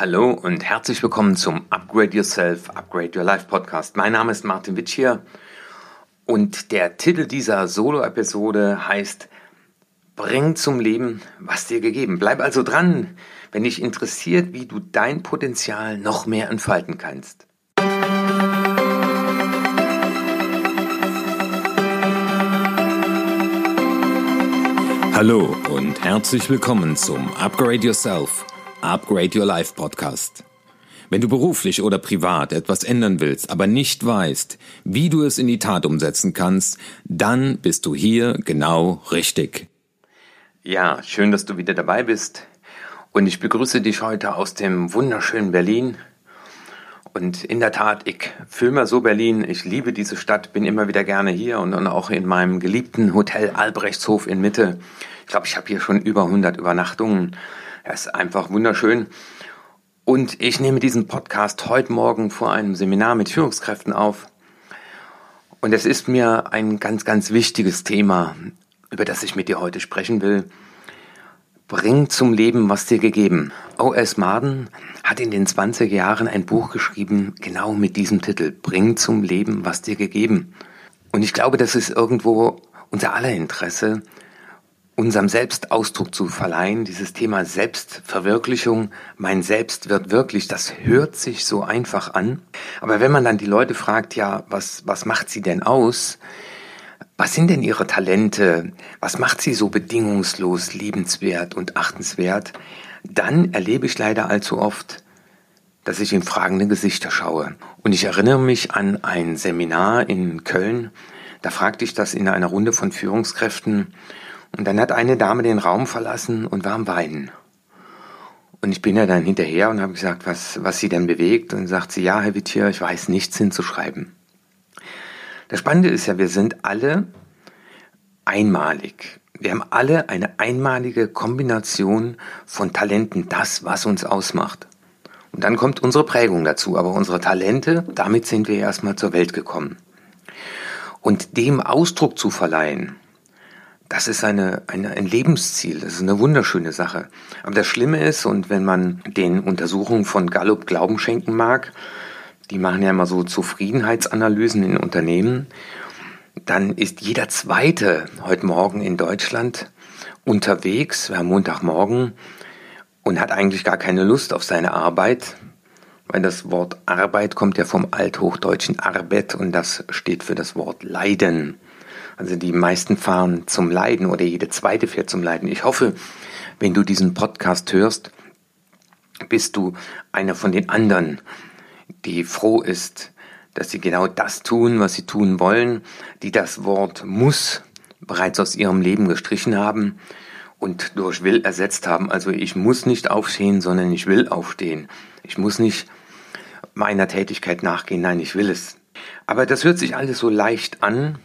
Hallo und herzlich willkommen zum Upgrade Yourself, Upgrade Your Life Podcast. Mein Name ist Martin Witsch hier und der Titel dieser Solo-Episode heißt Bring zum Leben, was dir gegeben. Bleib also dran, wenn dich interessiert, wie du dein Potenzial noch mehr entfalten kannst. Hallo und herzlich willkommen zum Upgrade Yourself Upgrade Your Life Podcast. Wenn du beruflich oder privat etwas ändern willst, aber nicht weißt, wie du es in die Tat umsetzen kannst, dann bist du hier genau richtig. Ja, schön, dass du wieder dabei bist. Und ich begrüße dich heute aus dem wunderschönen Berlin. Und in der Tat, ich fühle mir so Berlin. Ich liebe diese Stadt, bin immer wieder gerne hier und dann auch in meinem geliebten Hotel Albrechtshof in Mitte. Ich glaube, ich habe hier schon über 100 Übernachtungen. Er ist einfach wunderschön. Und ich nehme diesen Podcast heute Morgen vor einem Seminar mit Führungskräften auf. Und es ist mir ein ganz, ganz wichtiges Thema, über das ich mit dir heute sprechen will. Bring zum Leben, was dir gegeben. O.S. Marden hat in den 20er Jahren ein Buch geschrieben, genau mit diesem Titel. Bring zum Leben, was dir gegeben. Und ich glaube, das ist irgendwo unser aller Interesse, unserem Selbst Ausdruck zu verleihen. Dieses Thema Selbstverwirklichung, mein Selbst wird wirklich, das hört sich so einfach an. Aber wenn man dann die Leute fragt, ja, was, was macht sie denn aus? Was sind denn ihre Talente? Was macht sie so bedingungslos, liebenswert und achtenswert? Dann erlebe ich leider allzu oft, dass ich in fragende Gesichter schaue. Und ich erinnere mich an ein Seminar in Köln. Da fragte ich das in einer Runde von Führungskräften und dann hat eine Dame den Raum verlassen und war am Weinen. Und ich bin ja dann hinterher und habe gesagt, was, was sie denn bewegt. Und sagt sie, ja, Herr Wittier, ich weiß nichts hinzuschreiben. Das Spannende ist ja, wir sind alle einmalig. Wir haben alle eine einmalige Kombination von Talenten, das, was uns ausmacht. Und dann kommt unsere Prägung dazu, aber unsere Talente, damit sind wir erstmal zur Welt gekommen. Und dem Ausdruck zu verleihen, das ist eine, eine, ein Lebensziel, das ist eine wunderschöne Sache. Aber das Schlimme ist, und wenn man den Untersuchungen von Gallup Glauben schenken mag, die machen ja immer so Zufriedenheitsanalysen in Unternehmen, dann ist jeder Zweite heute Morgen in Deutschland unterwegs, haben Montagmorgen, und hat eigentlich gar keine Lust auf seine Arbeit, weil das Wort Arbeit kommt ja vom althochdeutschen Arbet und das steht für das Wort Leiden. Also die meisten fahren zum Leiden oder jede zweite fährt zum Leiden. Ich hoffe, wenn du diesen Podcast hörst, bist du einer von den anderen, die froh ist, dass sie genau das tun, was sie tun wollen, die das Wort muss bereits aus ihrem Leben gestrichen haben und durch will ersetzt haben. Also ich muss nicht aufstehen, sondern ich will aufstehen. Ich muss nicht meiner Tätigkeit nachgehen, nein, ich will es. Aber das hört sich alles so leicht an,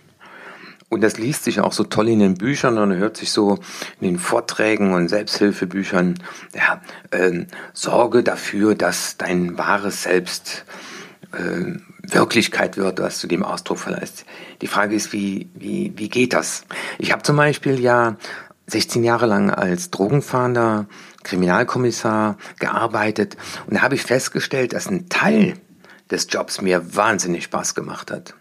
und das liest sich auch so toll in den Büchern und hört sich so in den Vorträgen und Selbsthilfebüchern, ja, äh, sorge dafür, dass dein wahres Selbst äh, Wirklichkeit wird, was du dem Ausdruck verleihst. Die Frage ist, wie, wie, wie geht das? Ich habe zum Beispiel ja 16 Jahre lang als Drogenfahnder, Kriminalkommissar gearbeitet und da habe ich festgestellt, dass ein Teil des Jobs mir wahnsinnig Spaß gemacht hat.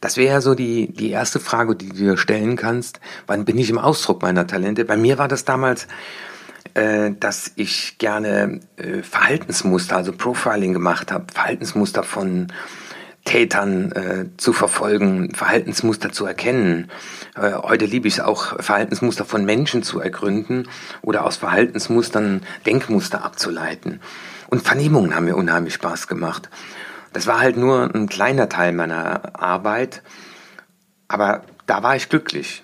Das wäre ja so die, die erste Frage, die du dir stellen kannst. Wann bin ich im Ausdruck meiner Talente? Bei mir war das damals, äh, dass ich gerne äh, Verhaltensmuster, also Profiling gemacht habe, Verhaltensmuster von Tätern äh, zu verfolgen, Verhaltensmuster zu erkennen. Äh, heute liebe ich es auch, Verhaltensmuster von Menschen zu ergründen oder aus Verhaltensmustern Denkmuster abzuleiten. Und Vernehmungen haben mir unheimlich Spaß gemacht. Das war halt nur ein kleiner Teil meiner Arbeit, aber da war ich glücklich.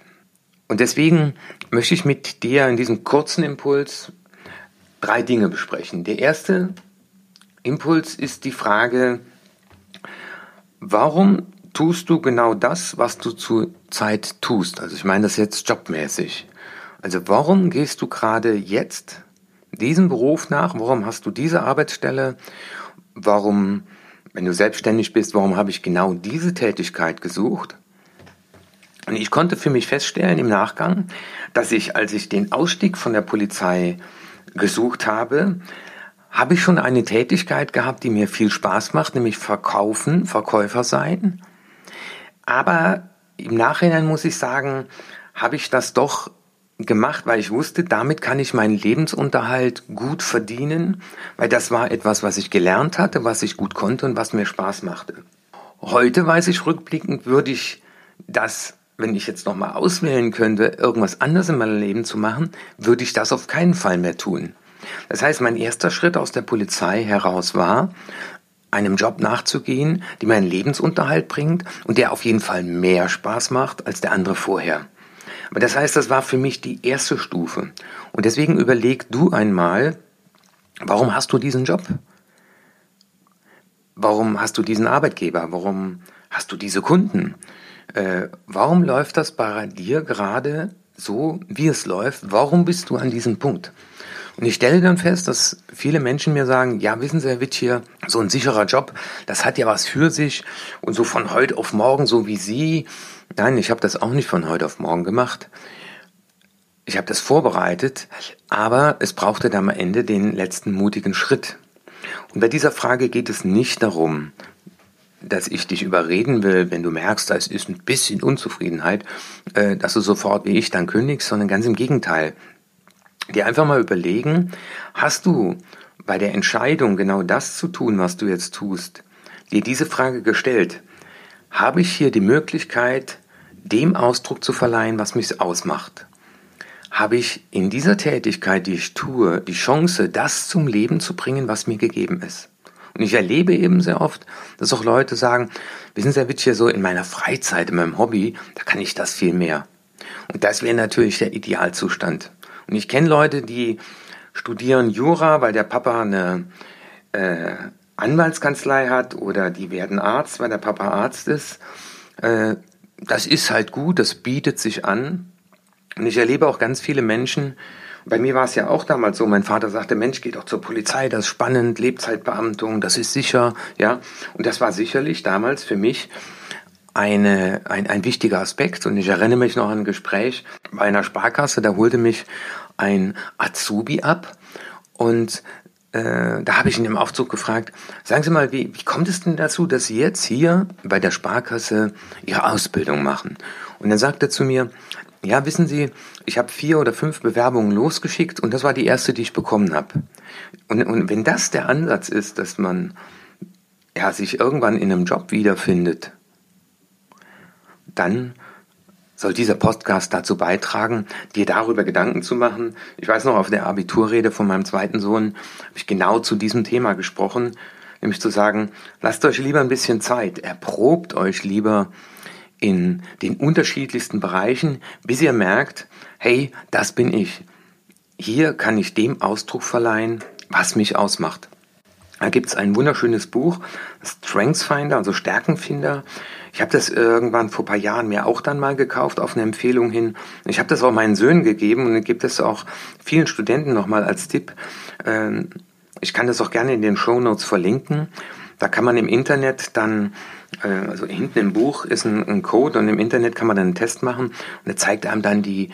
Und deswegen möchte ich mit dir in diesem kurzen Impuls drei Dinge besprechen. Der erste Impuls ist die Frage, warum tust du genau das, was du zurzeit tust? Also ich meine das jetzt jobmäßig. Also warum gehst du gerade jetzt diesem Beruf nach? Warum hast du diese Arbeitsstelle? Warum wenn du selbstständig bist, warum habe ich genau diese Tätigkeit gesucht? Und ich konnte für mich feststellen im Nachgang, dass ich, als ich den Ausstieg von der Polizei gesucht habe, habe ich schon eine Tätigkeit gehabt, die mir viel Spaß macht, nämlich verkaufen, Verkäufer sein. Aber im Nachhinein muss ich sagen, habe ich das doch gemacht, weil ich wusste, damit kann ich meinen Lebensunterhalt gut verdienen, weil das war etwas, was ich gelernt hatte, was ich gut konnte und was mir Spaß machte. Heute weiß ich rückblickend, würde ich das, wenn ich jetzt nochmal auswählen könnte, irgendwas anderes in meinem Leben zu machen, würde ich das auf keinen Fall mehr tun. Das heißt, mein erster Schritt aus der Polizei heraus war, einem Job nachzugehen, die meinen Lebensunterhalt bringt und der auf jeden Fall mehr Spaß macht als der andere vorher. Aber das heißt, das war für mich die erste Stufe. Und deswegen überleg du einmal, warum hast du diesen Job? Warum hast du diesen Arbeitgeber? Warum hast du diese Kunden? Äh, warum läuft das bei dir gerade so, wie es läuft? Warum bist du an diesem Punkt? Und ich stelle dann fest, dass viele Menschen mir sagen, ja, wissen Sie, Herr Witt, hier, so ein sicherer Job, das hat ja was für sich. Und so von heute auf morgen, so wie Sie. Nein, ich habe das auch nicht von heute auf morgen gemacht. Ich habe das vorbereitet, aber es brauchte dann am Ende den letzten mutigen Schritt. Und bei dieser Frage geht es nicht darum, dass ich dich überreden will, wenn du merkst, da ist ein bisschen Unzufriedenheit, äh, dass du sofort wie ich dann kündigst, sondern ganz im Gegenteil dir einfach mal überlegen, hast du bei der Entscheidung, genau das zu tun, was du jetzt tust, dir diese Frage gestellt, habe ich hier die Möglichkeit, dem Ausdruck zu verleihen, was mich ausmacht? Habe ich in dieser Tätigkeit, die ich tue, die Chance, das zum Leben zu bringen, was mir gegeben ist? Und ich erlebe eben sehr oft, dass auch Leute sagen, wissen Sie, Herr Witsch, hier so in meiner Freizeit, in meinem Hobby, da kann ich das viel mehr. Und das wäre natürlich der Idealzustand. Und ich kenne Leute, die studieren Jura, weil der Papa eine äh, Anwaltskanzlei hat oder die werden Arzt, weil der Papa Arzt ist. Äh, das ist halt gut, das bietet sich an. Und ich erlebe auch ganz viele Menschen, bei mir war es ja auch damals so, mein Vater sagte, Mensch, geh doch zur Polizei, das ist spannend, Lebzeitbeamtung, das ist sicher, ja. Und das war sicherlich damals für mich eine, ein, ein wichtiger Aspekt. Und ich erinnere mich noch an ein Gespräch bei einer Sparkasse, da holte mich ein Azubi ab und äh, da habe ich ihn im Aufzug gefragt, sagen Sie mal, wie, wie kommt es denn dazu, dass Sie jetzt hier bei der Sparkasse Ihre Ausbildung machen? Und dann sagte er zu mir, ja, wissen Sie, ich habe vier oder fünf Bewerbungen losgeschickt und das war die erste, die ich bekommen habe. Und, und wenn das der Ansatz ist, dass man ja, sich irgendwann in einem Job wiederfindet, dann soll dieser Podcast dazu beitragen, dir darüber Gedanken zu machen. Ich weiß noch, auf der Abiturrede von meinem zweiten Sohn habe ich genau zu diesem Thema gesprochen, nämlich zu sagen, lasst euch lieber ein bisschen Zeit, erprobt euch lieber in den unterschiedlichsten Bereichen, bis ihr merkt, hey, das bin ich. Hier kann ich dem Ausdruck verleihen, was mich ausmacht. Da gibt es ein wunderschönes Buch, Strengthsfinder, also Stärkenfinder. Ich habe das irgendwann vor paar Jahren mir auch dann mal gekauft auf eine Empfehlung hin. Ich habe das auch meinen Söhnen gegeben und gibt es auch vielen Studenten nochmal als Tipp. Ähm, ich kann das auch gerne in den Show Notes verlinken. Da kann man im Internet dann, äh, also hinten im Buch ist ein, Code und im Internet kann man dann einen Test machen und er zeigt einem dann die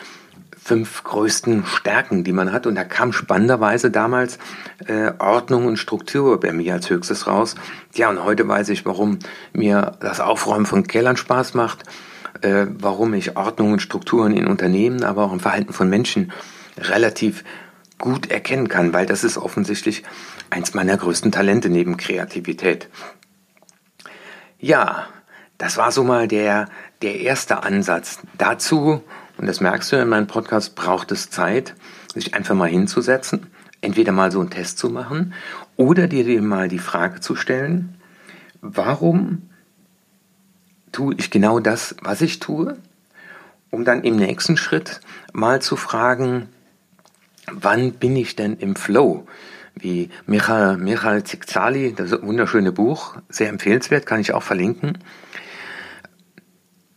fünf größten Stärken, die man hat. Und da kam spannenderweise damals äh, Ordnung und Struktur bei mir als höchstes raus. Ja, und heute weiß ich, warum mir das Aufräumen von Kellern Spaß macht, äh, warum ich Ordnung und Strukturen in Unternehmen, aber auch im Verhalten von Menschen relativ gut erkennen kann, weil das ist offensichtlich eins meiner größten Talente neben Kreativität. Ja, das war so mal der, der erste Ansatz. Dazu und das merkst du in meinem Podcast, braucht es Zeit, sich einfach mal hinzusetzen, entweder mal so einen Test zu machen oder dir, mal die Frage zu stellen, warum tue ich genau das, was ich tue, um dann im nächsten Schritt mal zu fragen, wann bin ich denn im Flow? Wie Michael, Michael Zikzali, das wunderschöne Buch, sehr empfehlenswert, kann ich auch verlinken.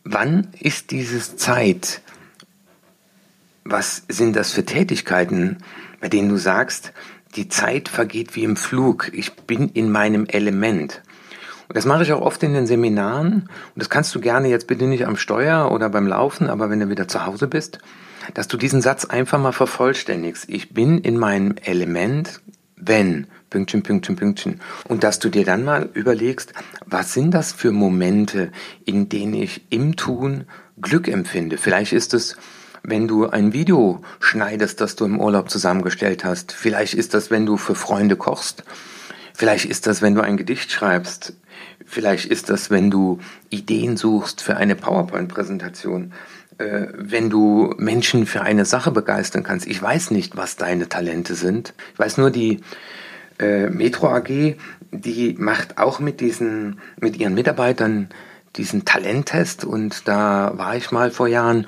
Wann ist dieses Zeit, was sind das für Tätigkeiten, bei denen du sagst, die Zeit vergeht wie im Flug, ich bin in meinem Element. Und das mache ich auch oft in den Seminaren. Und das kannst du gerne jetzt bitte nicht am Steuer oder beim Laufen, aber wenn du wieder zu Hause bist, dass du diesen Satz einfach mal vervollständigst. Ich bin in meinem Element, wenn, Pünktchen, Pünktchen, Pünktchen. Und dass du dir dann mal überlegst, was sind das für Momente, in denen ich im Tun Glück empfinde. Vielleicht ist es, wenn du ein Video schneidest, das du im Urlaub zusammengestellt hast. Vielleicht ist das, wenn du für Freunde kochst. Vielleicht ist das, wenn du ein Gedicht schreibst. Vielleicht ist das, wenn du Ideen suchst für eine PowerPoint-Präsentation. Äh, wenn du Menschen für eine Sache begeistern kannst. Ich weiß nicht, was deine Talente sind. Ich weiß nur, die äh, Metro AG, die macht auch mit diesen, mit ihren Mitarbeitern diesen Talenttest und da war ich mal vor Jahren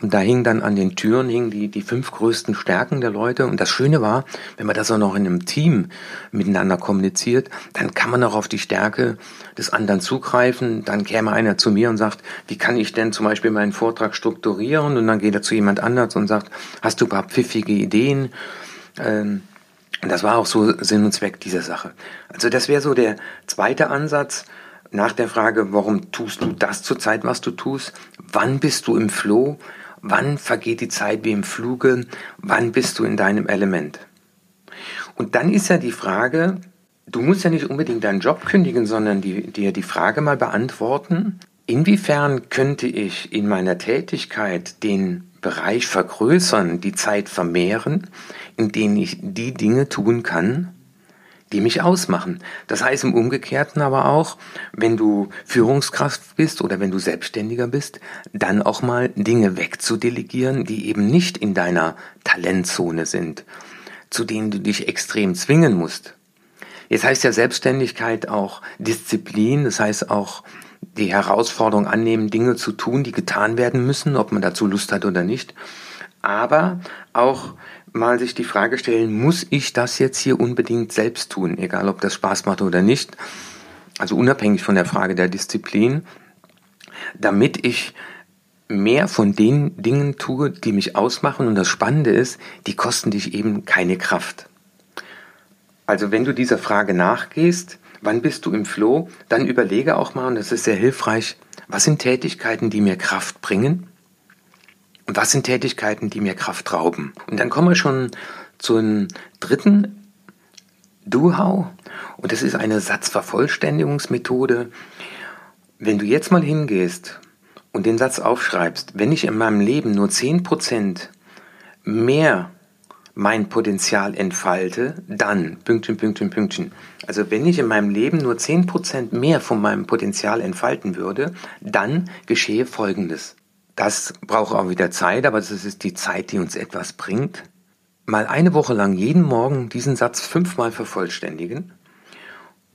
und da hing dann an den Türen hingen die, die fünf größten Stärken der Leute und das Schöne war, wenn man das auch noch in einem Team miteinander kommuniziert, dann kann man auch auf die Stärke des anderen zugreifen, dann käme einer zu mir und sagt, wie kann ich denn zum Beispiel meinen Vortrag strukturieren und dann geht er zu jemand anders und sagt, hast du ein paar pfiffige Ideen? Ähm, das war auch so Sinn und Zweck dieser Sache. Also das wäre so der zweite Ansatz, nach der Frage, warum tust du das zurzeit, was du tust? Wann bist du im Flow? Wann vergeht die Zeit wie im Fluge? Wann bist du in deinem Element? Und dann ist ja die Frage, du musst ja nicht unbedingt deinen Job kündigen, sondern dir die, die Frage mal beantworten, inwiefern könnte ich in meiner Tätigkeit den Bereich vergrößern, die Zeit vermehren, in denen ich die Dinge tun kann, die mich ausmachen. Das heißt im Umgekehrten aber auch, wenn du Führungskraft bist oder wenn du Selbstständiger bist, dann auch mal Dinge wegzudelegieren, die eben nicht in deiner Talentzone sind, zu denen du dich extrem zwingen musst. Jetzt heißt ja Selbstständigkeit auch Disziplin, das heißt auch die Herausforderung annehmen, Dinge zu tun, die getan werden müssen, ob man dazu Lust hat oder nicht. Aber auch mal sich die Frage stellen, muss ich das jetzt hier unbedingt selbst tun, egal ob das Spaß macht oder nicht, also unabhängig von der Frage der Disziplin, damit ich mehr von den Dingen tue, die mich ausmachen. Und das Spannende ist, die kosten dich eben keine Kraft. Also wenn du dieser Frage nachgehst, wann bist du im Flow, dann überlege auch mal, und das ist sehr hilfreich, was sind Tätigkeiten, die mir Kraft bringen? Was sind Tätigkeiten, die mir Kraft rauben? Und dann kommen wir schon zum dritten Do-How. Und das ist eine Satzvervollständigungsmethode. Wenn du jetzt mal hingehst und den Satz aufschreibst, wenn ich in meinem Leben nur 10% mehr mein Potenzial entfalte, dann, Pünktchen, Pünktchen, Pünktchen. Also wenn ich in meinem Leben nur 10% mehr von meinem Potenzial entfalten würde, dann geschehe Folgendes. Das braucht auch wieder Zeit, aber das ist die Zeit, die uns etwas bringt. Mal eine Woche lang jeden Morgen diesen Satz fünfmal vervollständigen.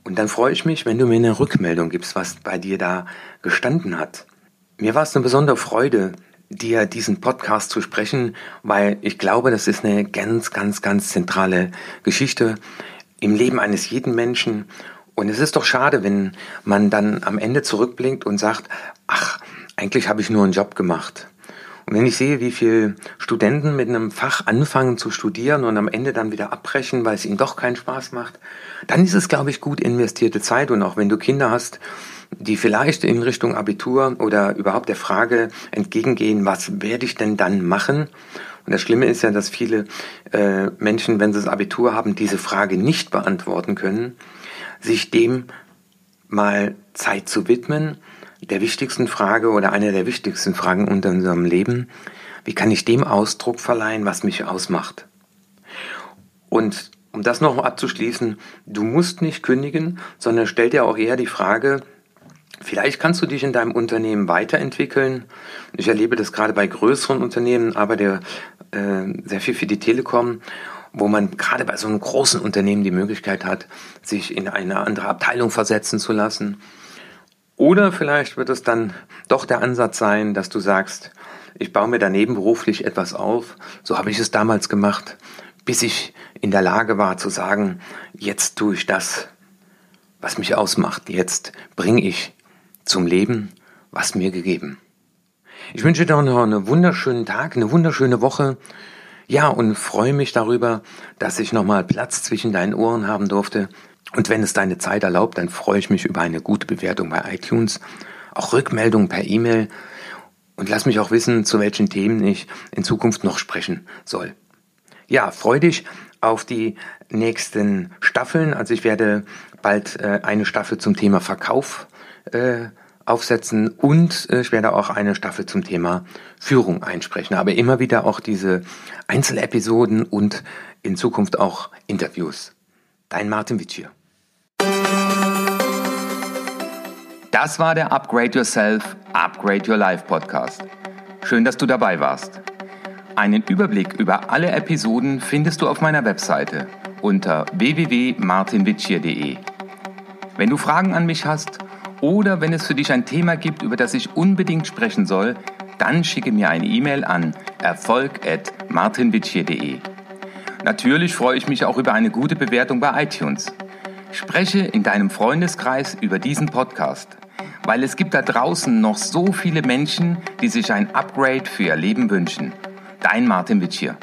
Und dann freue ich mich, wenn du mir eine Rückmeldung gibst, was bei dir da gestanden hat. Mir war es eine besondere Freude, dir diesen Podcast zu sprechen, weil ich glaube, das ist eine ganz, ganz, ganz zentrale Geschichte im Leben eines jeden Menschen. Und es ist doch schade, wenn man dann am Ende zurückblinkt und sagt, ach, eigentlich habe ich nur einen Job gemacht. Und wenn ich sehe, wie viele Studenten mit einem Fach anfangen zu studieren und am Ende dann wieder abbrechen, weil es ihnen doch keinen Spaß macht, dann ist es, glaube ich, gut investierte Zeit. Und auch wenn du Kinder hast, die vielleicht in Richtung Abitur oder überhaupt der Frage entgegengehen, was werde ich denn dann machen? Und das Schlimme ist ja, dass viele äh, Menschen, wenn sie das Abitur haben, diese Frage nicht beantworten können, sich dem mal Zeit zu widmen der wichtigsten Frage oder einer der wichtigsten Fragen unter unserem Leben. Wie kann ich dem Ausdruck verleihen, was mich ausmacht? Und um das noch abzuschließen, du musst nicht kündigen, sondern stell dir auch eher die Frage, vielleicht kannst du dich in deinem Unternehmen weiterentwickeln. Ich erlebe das gerade bei größeren Unternehmen, aber der äh, sehr viel für die Telekom, wo man gerade bei so einem großen Unternehmen die Möglichkeit hat, sich in eine andere Abteilung versetzen zu lassen oder vielleicht wird es dann doch der Ansatz sein, dass du sagst, ich baue mir daneben beruflich etwas auf. So habe ich es damals gemacht, bis ich in der Lage war zu sagen, jetzt tue ich das, was mich ausmacht. Jetzt bringe ich zum Leben, was mir gegeben. Ich wünsche dir noch einen wunderschönen Tag, eine wunderschöne Woche. Ja, und freue mich darüber, dass ich nochmal Platz zwischen deinen Ohren haben durfte. Und wenn es deine Zeit erlaubt, dann freue ich mich über eine gute Bewertung bei iTunes, auch Rückmeldungen per E-Mail und lass mich auch wissen, zu welchen Themen ich in Zukunft noch sprechen soll. Ja, freu dich auf die nächsten Staffeln. Also ich werde bald äh, eine Staffel zum Thema Verkauf äh, aufsetzen und äh, ich werde auch eine Staffel zum Thema Führung einsprechen. Aber immer wieder auch diese Einzelepisoden und in Zukunft auch Interviews. Dein Martin Witsch Das war der Upgrade Yourself, Upgrade Your Life Podcast. Schön, dass du dabei warst. Einen Überblick über alle Episoden findest du auf meiner Webseite unter www.martinwitschier.de. Wenn du Fragen an mich hast oder wenn es für dich ein Thema gibt, über das ich unbedingt sprechen soll, dann schicke mir eine E-Mail an erfolg.martinwitschier.de. Natürlich freue ich mich auch über eine gute Bewertung bei iTunes. Spreche in deinem Freundeskreis über diesen Podcast weil es gibt da draußen noch so viele Menschen, die sich ein Upgrade für ihr Leben wünschen. Dein Martin Witsch hier.